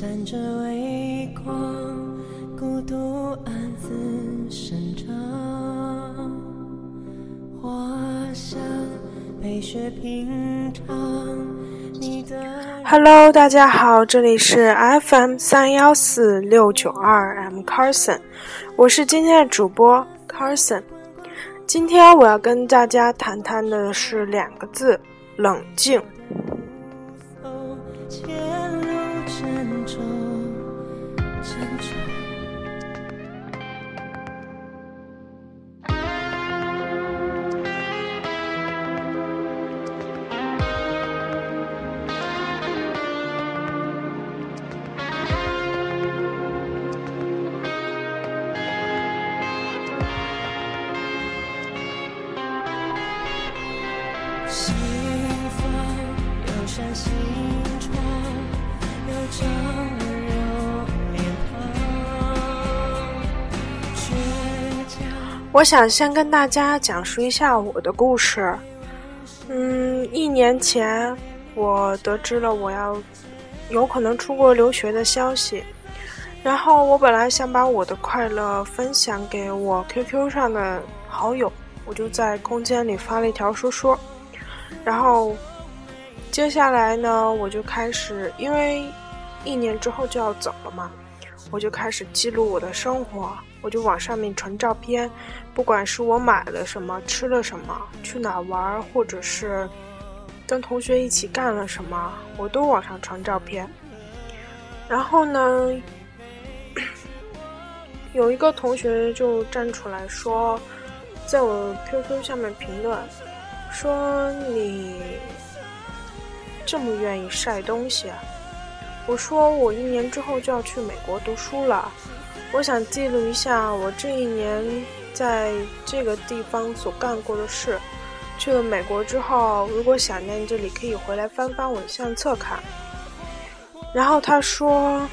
闪着微光，孤独暗自生长。花香被雪平常，你的 Hello，大家好，这里是 FM 三幺四六九二，I'm Carson，我是今天的主播 Carson。今天我要跟大家谈谈的是两个字：冷静。我想先跟大家讲述一下我的故事。嗯，一年前我得知了我要有可能出国留学的消息，然后我本来想把我的快乐分享给我 QQ 上的好友，我就在空间里发了一条说说，然后接下来呢，我就开始，因为一年之后就要走了嘛，我就开始记录我的生活，我就往上面传照片，不管是我买了什么、吃了什么、去哪玩，或者是跟同学一起干了什么，我都往上传照片。然后呢，有一个同学就站出来说，在我 QQ 下面评论，说你这么愿意晒东西。我说我一年之后就要去美国读书了，我想记录一下我这一年在这个地方所干过的事。去了美国之后，如果想念这里，可以回来翻翻我的相册看。然后他说：“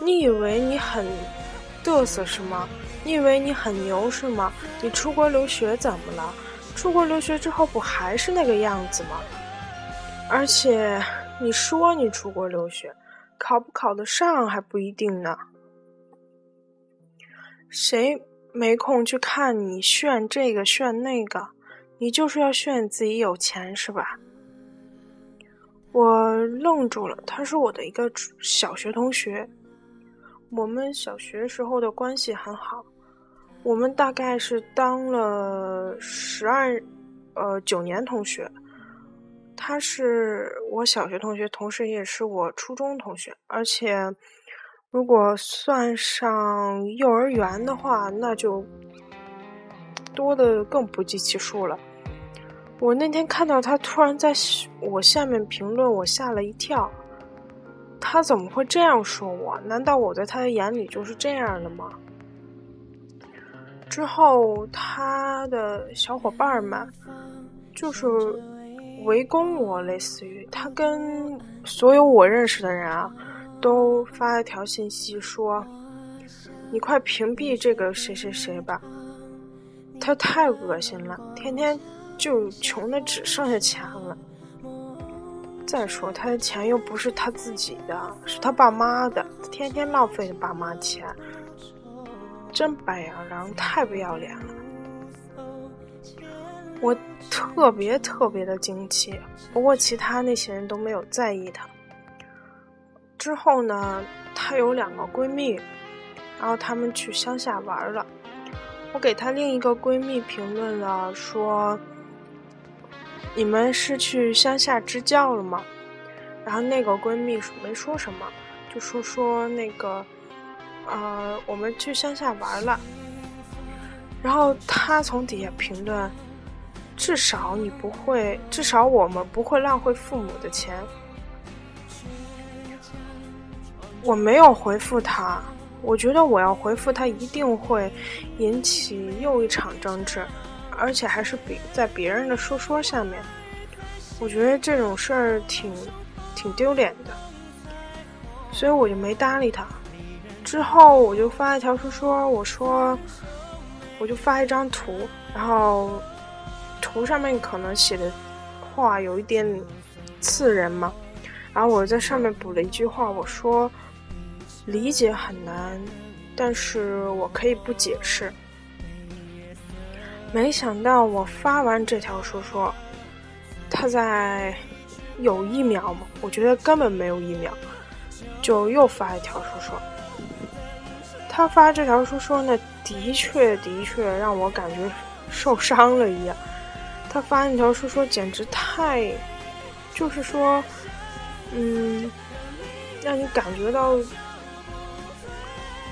你以为你很嘚瑟是吗？你以为你很牛是吗？你出国留学怎么了？出国留学之后不还是那个样子吗？而且你说你出国留学，考不考得上还不一定呢。谁没空去看你炫这个炫那个？你就是要炫自己有钱是吧？”我愣住了，他是我的一个小学同学，我们小学时候的关系很好，我们大概是当了十二，呃九年同学。他是我小学同学，同时也是我初中同学，而且如果算上幼儿园的话，那就多的更不计其数了。我那天看到他突然在我下面评论，我吓了一跳。他怎么会这样说我？难道我在他的眼里就是这样的吗？之后他的小伙伴们就是围攻我，类似于他跟所有我认识的人啊，都发了条信息说：“你快屏蔽这个谁谁谁吧，他太恶心了，天天。”就穷的只剩下钱了。再说他的钱又不是他自己的，是他爸妈的，天天浪费爸妈钱，真白眼狼，太不要脸了。我特别特别的惊奇，不过其他那些人都没有在意他。之后呢，她有两个闺蜜，然后她们去乡下玩了。我给她另一个闺蜜评论了，说。你们是去乡下支教了吗？然后那个闺蜜没说什么，就说说那个，呃，我们去乡下玩了。然后她从底下评论：“至少你不会，至少我们不会浪费父母的钱。”我没有回复他，我觉得我要回复他一定会引起又一场争执。而且还是比在别人的说说下面，我觉得这种事儿挺挺丢脸的，所以我就没搭理他。之后我就发一条说说，我说我就发一张图，然后图上面可能写的话有一点刺人嘛，然后我在上面补了一句话，我说理解很难，但是我可以不解释。没想到我发完这条说说，他在有一秒吗，我觉得根本没有一秒，就又发一条说说。他发这条说说呢，的确的确让我感觉受伤了一样。他发那条说说简直太，就是说，嗯，让你感觉到。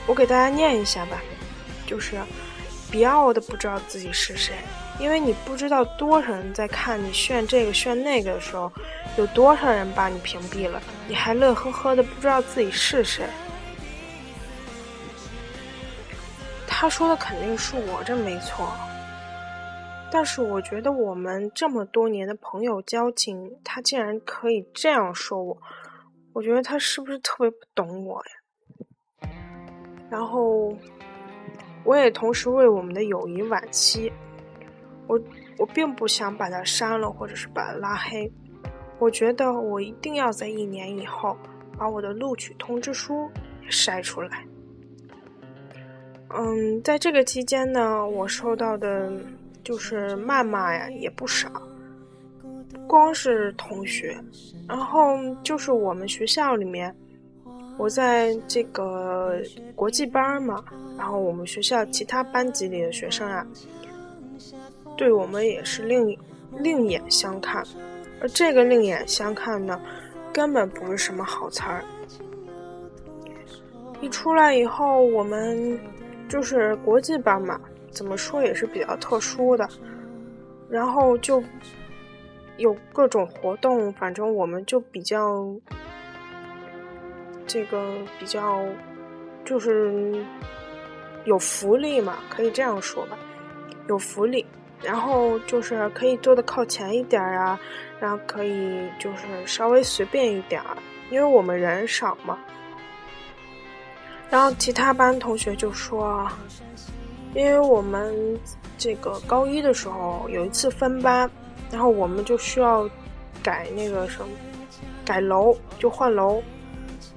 我给大家念一下吧，就是别要的不知道自己是谁，因为你不知道多少人在看你炫这个炫那个的时候，有多少人把你屏蔽了，你还乐呵呵的不知道自己是谁。他说的肯定是我，这没错。但是我觉得我们这么多年的朋友交情，他竟然可以这样说我，我觉得他是不是特别不懂我呀？然后，我也同时为我们的友谊惋惜。我我并不想把他删了，或者是把他拉黑。我觉得我一定要在一年以后把我的录取通知书晒出来。嗯，在这个期间呢，我收到的就是谩骂呀，也不少。光是同学，然后就是我们学校里面，我在这个国际班嘛，然后我们学校其他班级里的学生啊，对我们也是另另眼相看，而这个另眼相看呢，根本不是什么好词儿。一出来以后，我们。就是国际班嘛，怎么说也是比较特殊的，然后就有各种活动，反正我们就比较这个比较就是有福利嘛，可以这样说吧，有福利，然后就是可以坐的靠前一点啊，然后可以就是稍微随便一点儿，因为我们人少嘛。然后其他班同学就说，因为我们这个高一的时候有一次分班，然后我们就需要改那个什么，改楼就换楼，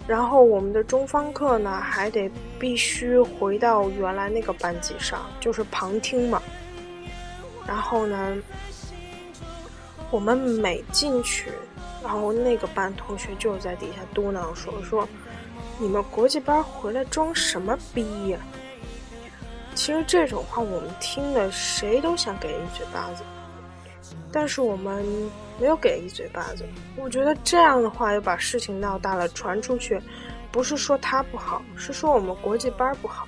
然后我们的中方课呢还得必须回到原来那个班级上，就是旁听嘛。然后呢，我们每进去，然后那个班同学就在底下嘟囔说说。你们国际班回来装什么逼呀？其实这种话我们听的谁都想给一嘴巴子，但是我们没有给一嘴巴子。我觉得这样的话又把事情闹大了，传出去，不是说他不好，是说我们国际班不好。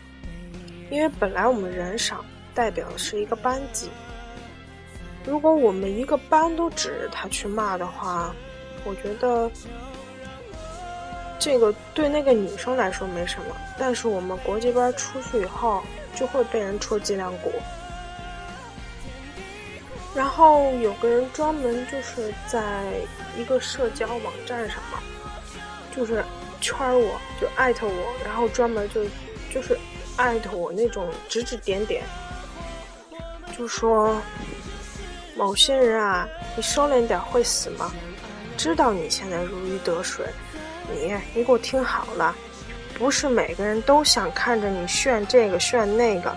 因为本来我们人少，代表的是一个班级。如果我们一个班都指着他去骂的话，我觉得。这个对那个女生来说没什么，但是我们国际班出去以后就会被人戳脊梁骨。然后有个人专门就是在一个社交网站上嘛，就是圈我，就艾特我，然后专门就就是艾特我那种指指点点，就说某些人啊，你收敛点会死吗？知道你现在如鱼得水。你，你给我听好了，不是每个人都想看着你炫这个炫那个。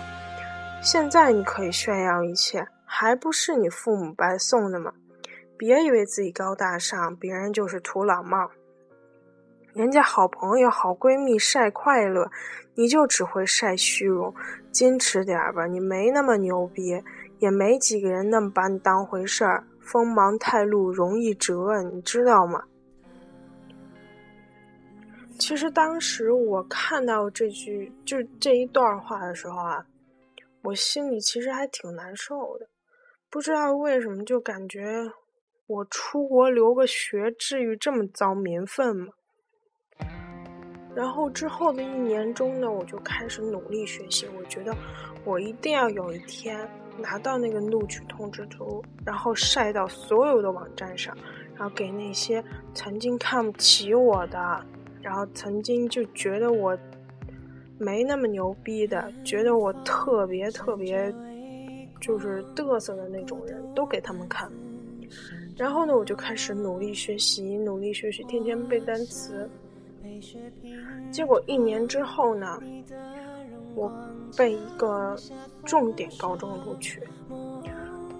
现在你可以炫耀一切，还不是你父母白送的吗？别以为自己高大上，别人就是土老帽。人家好朋友、好闺蜜晒快乐，你就只会晒虚荣。矜持点儿吧，你没那么牛逼，也没几个人那么把你当回事儿。锋芒太露，容易折，你知道吗？其实当时我看到这句就这一段话的时候啊，我心里其实还挺难受的，不知道为什么就感觉我出国留个学，至于这么遭民愤吗？然后之后的一年中呢，我就开始努力学习，我觉得我一定要有一天拿到那个录取通知书，然后晒到所有的网站上，然后给那些曾经看不起我的。然后曾经就觉得我没那么牛逼的，觉得我特别特别就是嘚瑟的那种人都给他们看。然后呢，我就开始努力学习，努力学习，天天背单词。结果一年之后呢，我被一个重点高中录取。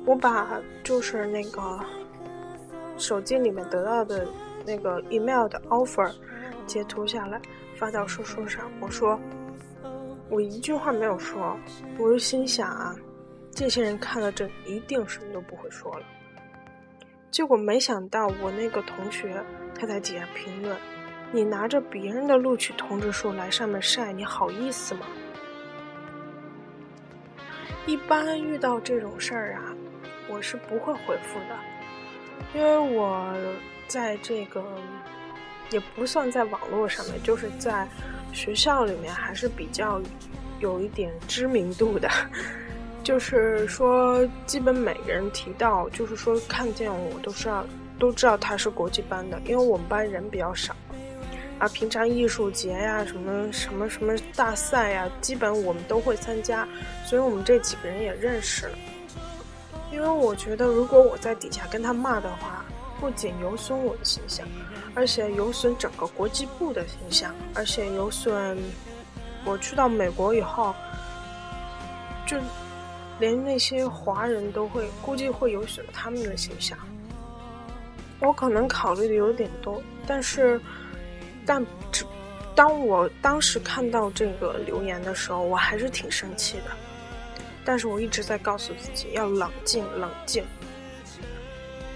我把就是那个手机里面得到的那个 email 的 offer 截图下来发到说说上。我说我一句话没有说，我就心想啊，这些人看了这一定什么都不会说了。结果没想到我那个同学他在底下评论。你拿着别人的录取通知书来上面晒，你好意思吗？一般遇到这种事儿啊，我是不会回复的，因为我在这个也不算在网络上面，就是在学校里面还是比较有一点知名度的，就是说基本每个人提到，就是说看见我都是要都知道他是国际班的，因为我们班人比较少。啊，平常艺术节呀，什么什么什么大赛呀，基本我们都会参加，所以我们这几个人也认识了。因为我觉得，如果我在底下跟他骂的话，不仅有损我的形象，而且有损整个国际部的形象，而且有损我去到美国以后，就连那些华人都会估计会有损他们的形象。我可能考虑的有点多，但是。但只当我当时看到这个留言的时候，我还是挺生气的。但是我一直在告诉自己要冷静，冷静。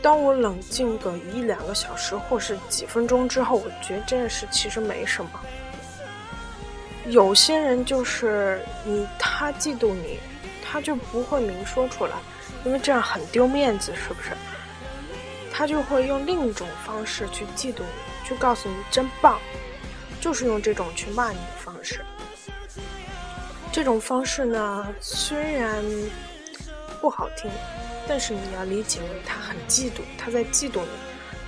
当我冷静个一两个小时或是几分钟之后，我觉得这件事其实没什么。有些人就是你，他嫉妒你，他就不会明说出来，因为这样很丢面子，是不是？他就会用另一种方式去嫉妒你。去告诉你真棒，就是用这种去骂你的方式。这种方式呢，虽然不好听，但是你要理解为他很嫉妒，他在嫉妒你，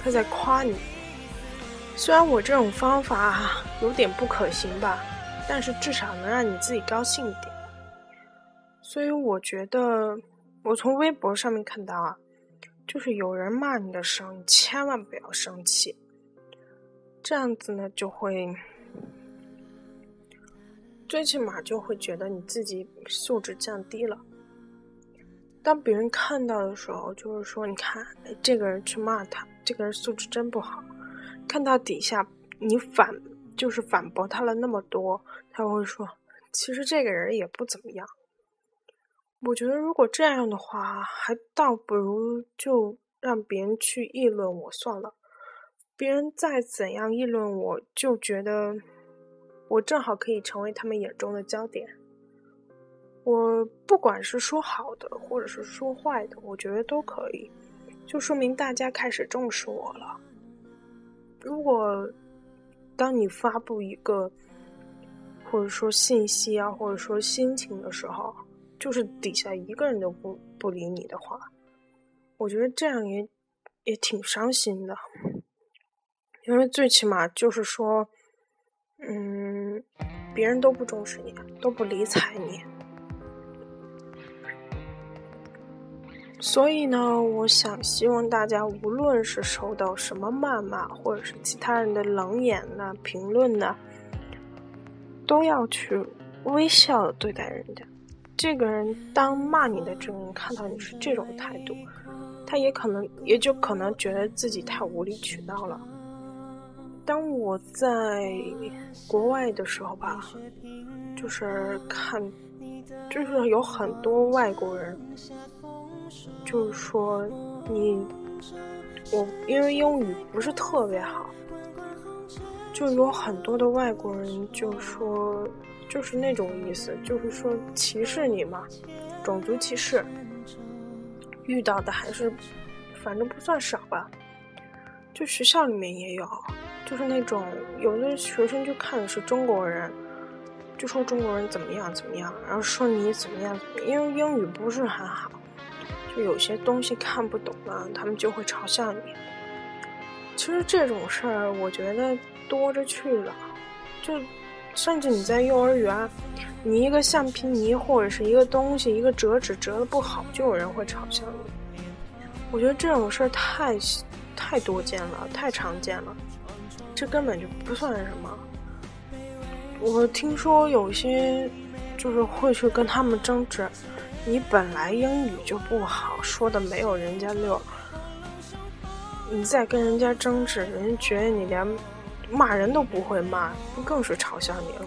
他在夸你。虽然我这种方法有点不可行吧，但是至少能让你自己高兴一点。所以我觉得，我从微博上面看到啊，就是有人骂你的时候，你千万不要生气。这样子呢，就会最起码就会觉得你自己素质降低了。当别人看到的时候，就是说，你看，哎，这个人去骂他，这个人素质真不好。看到底下你反就是反驳他了那么多，他会说，其实这个人也不怎么样。我觉得如果这样的话，还倒不如就让别人去议论我算了。别人再怎样议论，我就觉得我正好可以成为他们眼中的焦点。我不管是说好的，或者是说坏的，我觉得都可以，就说明大家开始重视我了。如果当你发布一个或者说信息啊，或者说心情的时候，就是底下一个人都不不理你的话，我觉得这样也也挺伤心的。因为最起码就是说，嗯，别人都不重视你，都不理睬你，所以呢，我想希望大家无论是受到什么谩骂，或者是其他人的冷眼呐、评论呐，都要去微笑的对待人家。这个人当骂你的这个人看到你是这种态度，他也可能也就可能觉得自己太无理取闹了。当我在国外的时候吧，就是看，就是有很多外国人，就是说你，我因为英语不是特别好，就有很多的外国人就说，就是那种意思，就是说歧视你嘛，种族歧视，遇到的还是，反正不算少吧，就学校里面也有。就是那种有的学生就看的是中国人，就说中国人怎么样怎么样，然后说你怎么样怎么，因为英语不是很好，就有些东西看不懂了，他们就会嘲笑你。其实这种事儿我觉得多着去了，就甚至你在幼儿园，你一个橡皮泥或者是一个东西，一个折纸折的不好，就有人会嘲笑你。我觉得这种事儿太太多见了，太常见了，这根本就不算什么。我听说有些就是会去跟他们争执，你本来英语就不好，说的没有人家溜，你再跟人家争执，人家觉得你连骂人都不会骂，更是嘲笑你了。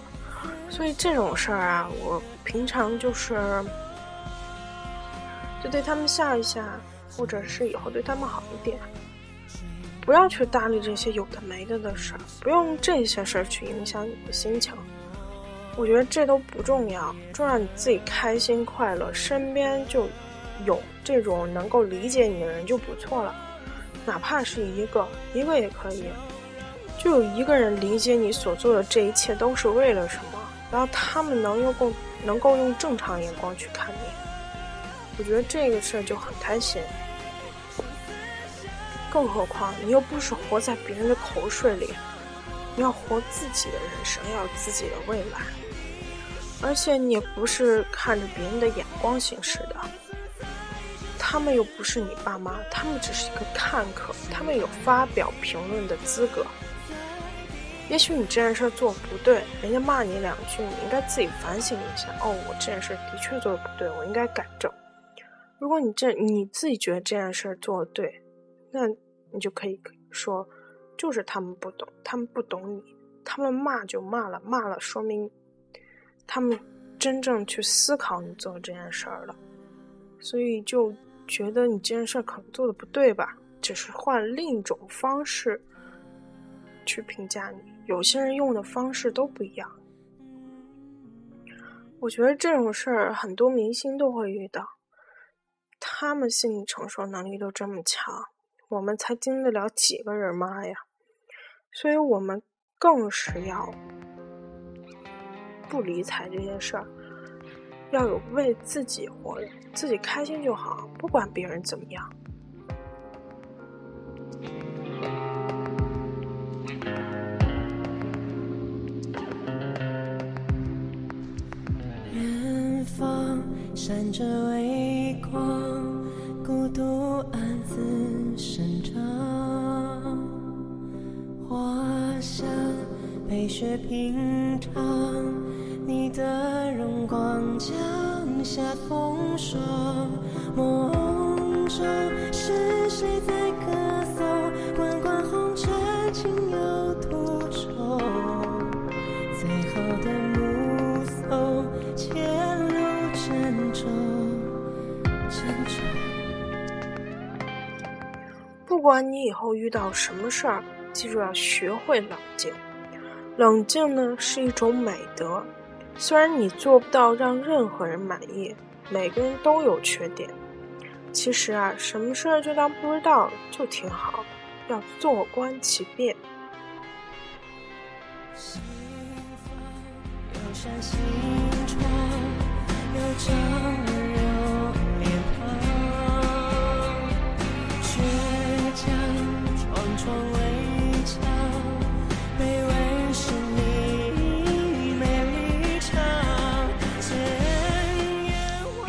所以这种事儿啊，我平常就是就对他们笑一下，或者是以后对他们好一点，不要去搭理这些有的没的的事儿，不用这些事儿去影响你的心情。我觉得这都不重要，就让你自己开心快乐，身边就有这种能够理解你的人就不错了，哪怕是一个，一个也可以，就有一个人理解你所做的这一切都是为了什么。然后他们能用够能够用正常眼光去看你，我觉得这个事儿就很开心。更何况你又不是活在别人的口水里，你要活自己的人生，要有自己的未来。而且你也不是看着别人的眼光行事的，他们又不是你爸妈，他们只是一个看客，他们有发表评论的资格。也许你这件事做不对，人家骂你两句，你应该自己反省一下。哦，我这件事的确做的不对，我应该改正。如果你这你自己觉得这件事做的对，那你就可以说，就是他们不懂，他们不懂你，他们骂就骂了，骂了说明他们真正去思考你做这件事儿了，所以就觉得你这件事可能做的不对吧，只是换另一种方式去评价你。有些人用的方式都不一样，我觉得这种事儿很多明星都会遇到，他们心理承受能力都这么强，我们才经得了几个人骂呀？所以我们更是要不理睬这件事儿，要有为自己活，自己开心就好，不管别人怎么样。闪着微光，孤独暗自生长。花香被雪平常，你的荣光降下风霜。不管你以后遇到什么事儿，记住要学会冷静。冷静呢是一种美德，虽然你做不到让任何人满意，每个人都有缺点。其实啊，什么事儿就当不知道就挺好，要坐观其变。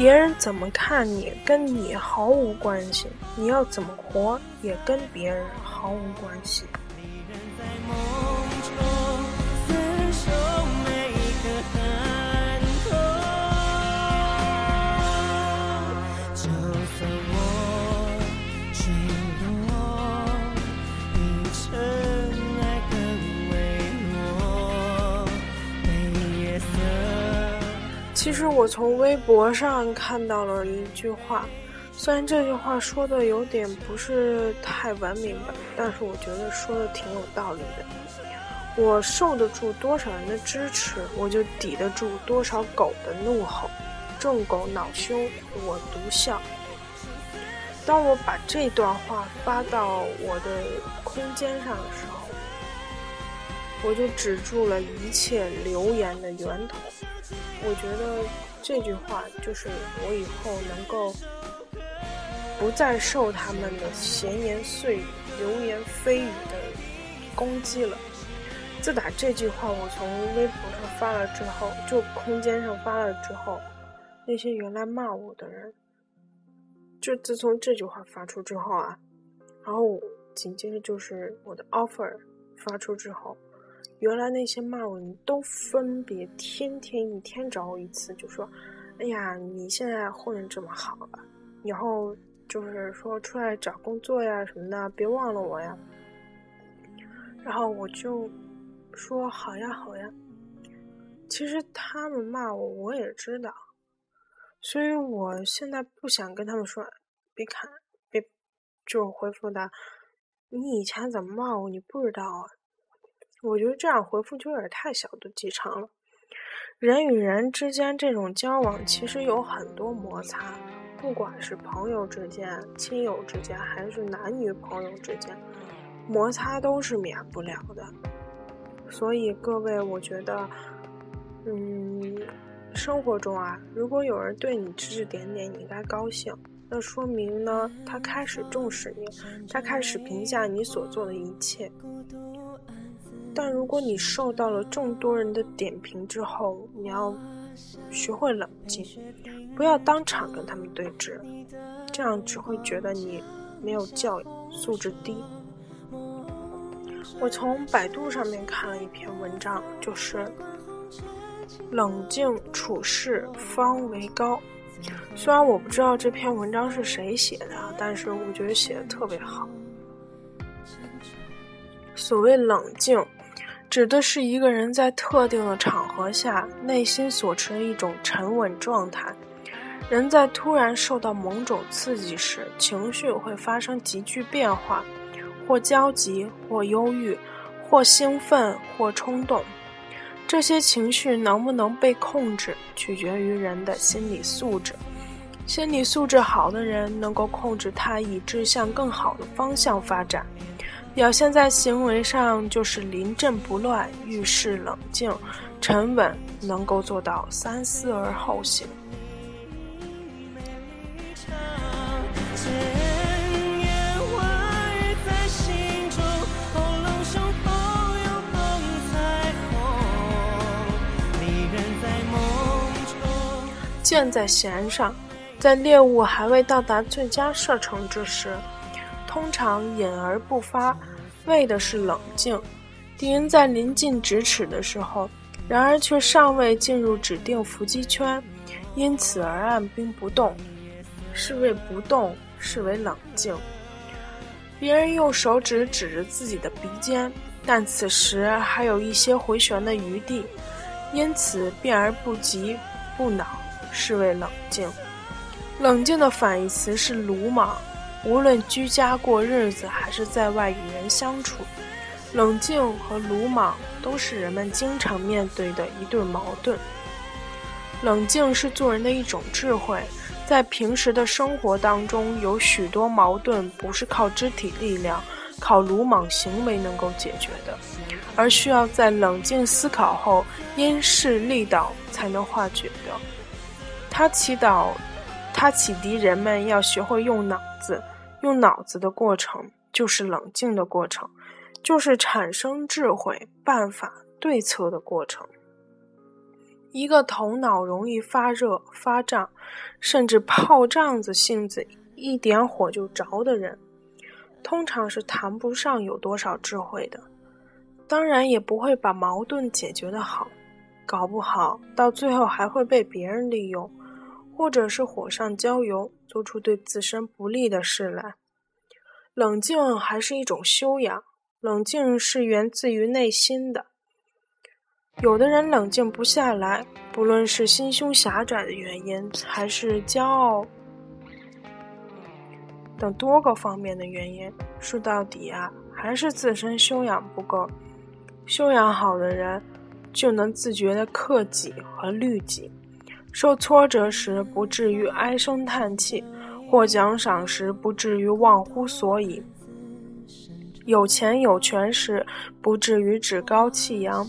别人怎么看你，跟你毫无关系；你要怎么活，也跟别人毫无关系。其实我从微博上看到了一句话，虽然这句话说的有点不是太文明吧，但是我觉得说的挺有道理的。我受得住多少人的支持，我就抵得住多少狗的怒吼。众狗恼羞，我独笑。当我把这段话发到我的空间上的时候，我就止住了一切流言的源头。我觉得这句话就是我以后能够不再受他们的闲言碎语、流言蜚语的攻击了。自打这句话我从微博上发了之后，就空间上发了之后，那些原来骂我的人就自从这句话发出之后啊，然后紧接着就是我的 offer 发出之后，原来那些骂我你都分别天天一天找我一次，就说：“哎呀，你现在混的这么好了，以后就是说出来找工作呀什么的，别忘了我呀。”然后我就说：“好呀，好呀。”其实他们骂我，我也知道。所以我现在不想跟他们说，别看，别，就回复他，你以前怎么骂我，你不知道啊？我觉得这样回复就有点太小肚鸡肠了。人与人之间这种交往，其实有很多摩擦，不管是朋友之间、亲友之间，还是男女朋友之间，摩擦都是免不了的。所以各位，我觉得，嗯。生活中啊，如果有人对你指指点点，你应该高兴，那说明呢，他开始重视你，他开始评价你所做的一切。但如果你受到了众多人的点评之后，你要学会冷静，不要当场跟他们对峙，这样只会觉得你没有教养，素质低。我从百度上面看了一篇文章，就是。冷静处事方为高。虽然我不知道这篇文章是谁写的，但是我觉得写的特别好。所谓冷静，指的是一个人在特定的场合下内心所持的一种沉稳状态。人在突然受到某种刺激时，情绪会发生急剧变化，或焦急，或忧郁，或兴奋，或冲动。这些情绪能不能被控制，取决于人的心理素质。心理素质好的人能够控制它，以致向更好的方向发展。表现在行为上就是临阵不乱、遇事冷静、沉稳，能够做到三思而后行。箭在弦上，在猎物还未到达最佳射程之时，通常隐而不发，为的是冷静。敌人在临近咫尺的时候，然而却尚未进入指定伏击圈，因此而按兵不动，是为不动，是为冷静。别人用手指指着自己的鼻尖，但此时还有一些回旋的余地，因此变而不急不恼。是为冷静，冷静的反义词是鲁莽。无论居家过日子，还是在外与人相处，冷静和鲁莽都是人们经常面对的一对矛盾。冷静是做人的一种智慧，在平时的生活当中，有许多矛盾不是靠肢体力量、靠鲁莽行为能够解决的，而需要在冷静思考后，因势利导才能化解的。他祈祷，他启迪人们要学会用脑子。用脑子的过程，就是冷静的过程，就是产生智慧、办法、对策的过程。一个头脑容易发热、发胀，甚至泡胀子性子，一点火就着的人，通常是谈不上有多少智慧的，当然也不会把矛盾解决的好，搞不好到最后还会被别人利用。或者是火上浇油，做出对自身不利的事来。冷静还是一种修养，冷静是源自于内心的。有的人冷静不下来，不论是心胸狭窄的原因，还是骄傲等多个方面的原因，说到底啊，还是自身修养不够。修养好的人，就能自觉的克己和律己。受挫折时不至于唉声叹气，获奖赏时不至于忘乎所以，有钱有权时不至于趾高气扬，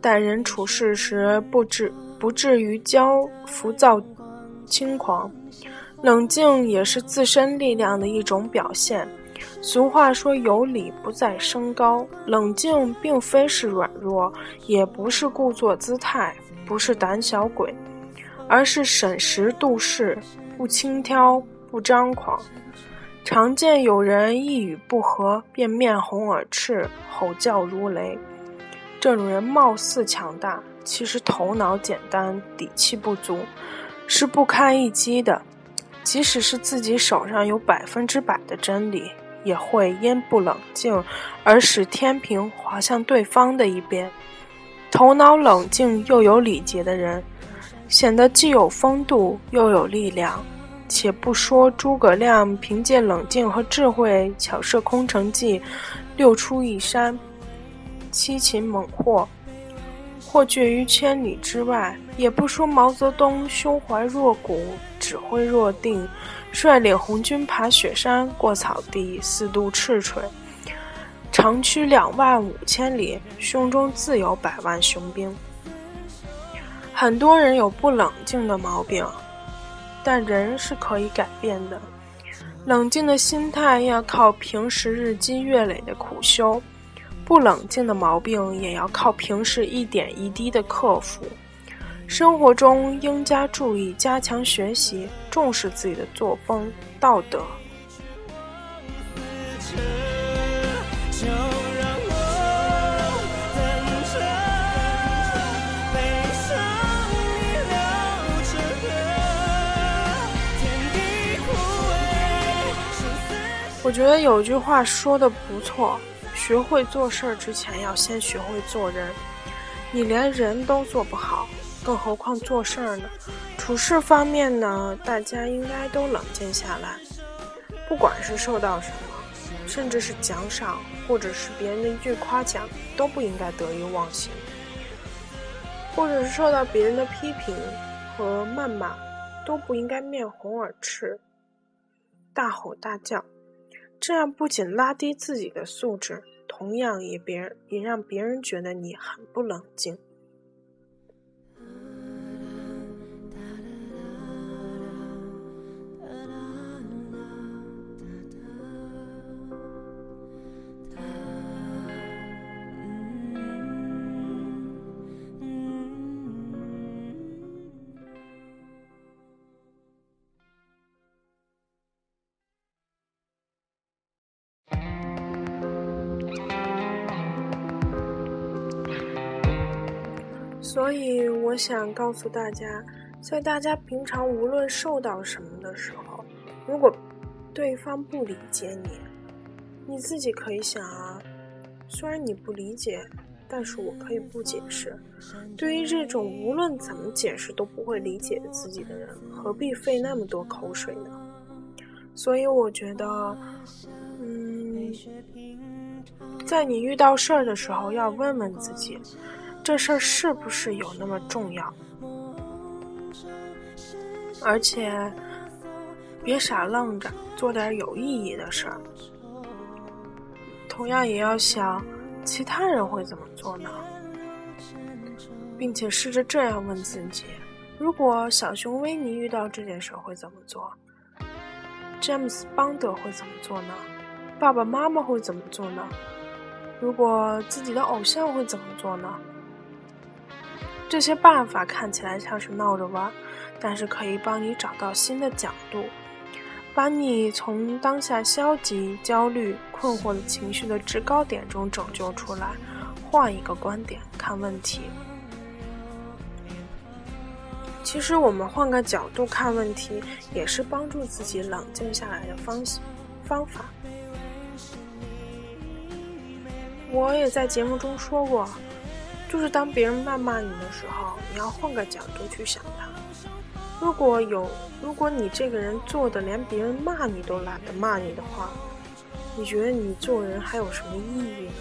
待人处事时不至不至于骄浮躁轻狂。冷静也是自身力量的一种表现。俗话说：“有理不在声高。”冷静并非是软弱，也不是故作姿态，不是胆小鬼。而是审时度势，不轻佻，不张狂。常见有人一语不合便面红耳赤、吼叫如雷，这种人貌似强大，其实头脑简单、底气不足，是不堪一击的。即使是自己手上有百分之百的真理，也会因不冷静而使天平滑向对方的一边。头脑冷静又有礼节的人，显得既有风度又有力量。且不说诸葛亮凭借冷静和智慧巧设空城计，六出一山，七擒猛获，或绝于千里之外；也不说毛泽东胸怀若谷，指挥若定，率领红军爬雪山、过草地，四渡赤水。长驱两万五千里，胸中自有百万雄兵。很多人有不冷静的毛病，但人是可以改变的。冷静的心态要靠平时日积月累的苦修，不冷静的毛病也要靠平时一点一滴的克服。生活中应加注意，加强学习，重视自己的作风道德。我觉得有句话说的不错，学会做事儿之前要先学会做人。你连人都做不好，更何况做事儿呢？处事方面呢，大家应该都冷静下来。不管是受到什么，甚至是奖赏，或者是别人的一句夸奖，都不应该得意忘形；或者是受到别人的批评和谩骂，都不应该面红耳赤、大吼大叫。这样不仅拉低自己的素质，同样也别人也让别人觉得你很不冷静。所以，我想告诉大家，在大家平常无论受到什么的时候，如果对方不理解你，你自己可以想啊，虽然你不理解，但是我可以不解释。对于这种无论怎么解释都不会理解自己的人，何必费那么多口水呢？所以，我觉得，嗯，在你遇到事儿的时候，要问问自己。这事儿是不是有那么重要？而且，别傻愣着，做点有意义的事儿。同样，也要想其他人会怎么做呢？并且试着这样问自己：如果小熊维尼遇到这件事会怎么做？詹姆斯邦德会怎么做呢？爸爸妈妈会怎么做呢？如果自己的偶像会怎么做呢？这些办法看起来像是闹着玩，但是可以帮你找到新的角度，把你从当下消极、焦虑、困惑的情绪的制高点中拯救出来，换一个观点看问题。其实我们换个角度看问题，也是帮助自己冷静下来的方方法。我也在节目中说过。就是当别人谩骂你的时候，你要换个角度去想他。如果有，如果你这个人做的连别人骂你都懒得骂你的话，你觉得你做人还有什么意义呢？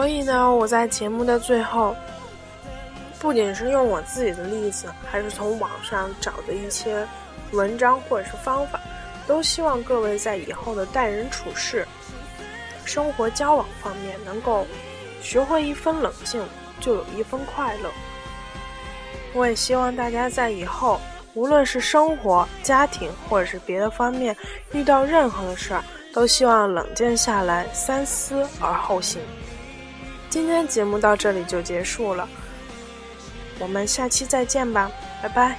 所以呢我在节目的最后不仅是用我自己的例子还是从网上找的一些文章或者是方法都希望各位在以后的待人处事生活交往方面能够学会一分冷静就有一分快乐我也希望大家在以后无论是生活家庭或者是别的方面遇到任何的事儿都希望冷静下来三思而后行。今天节目到这里就结束了我们下期再见吧拜拜。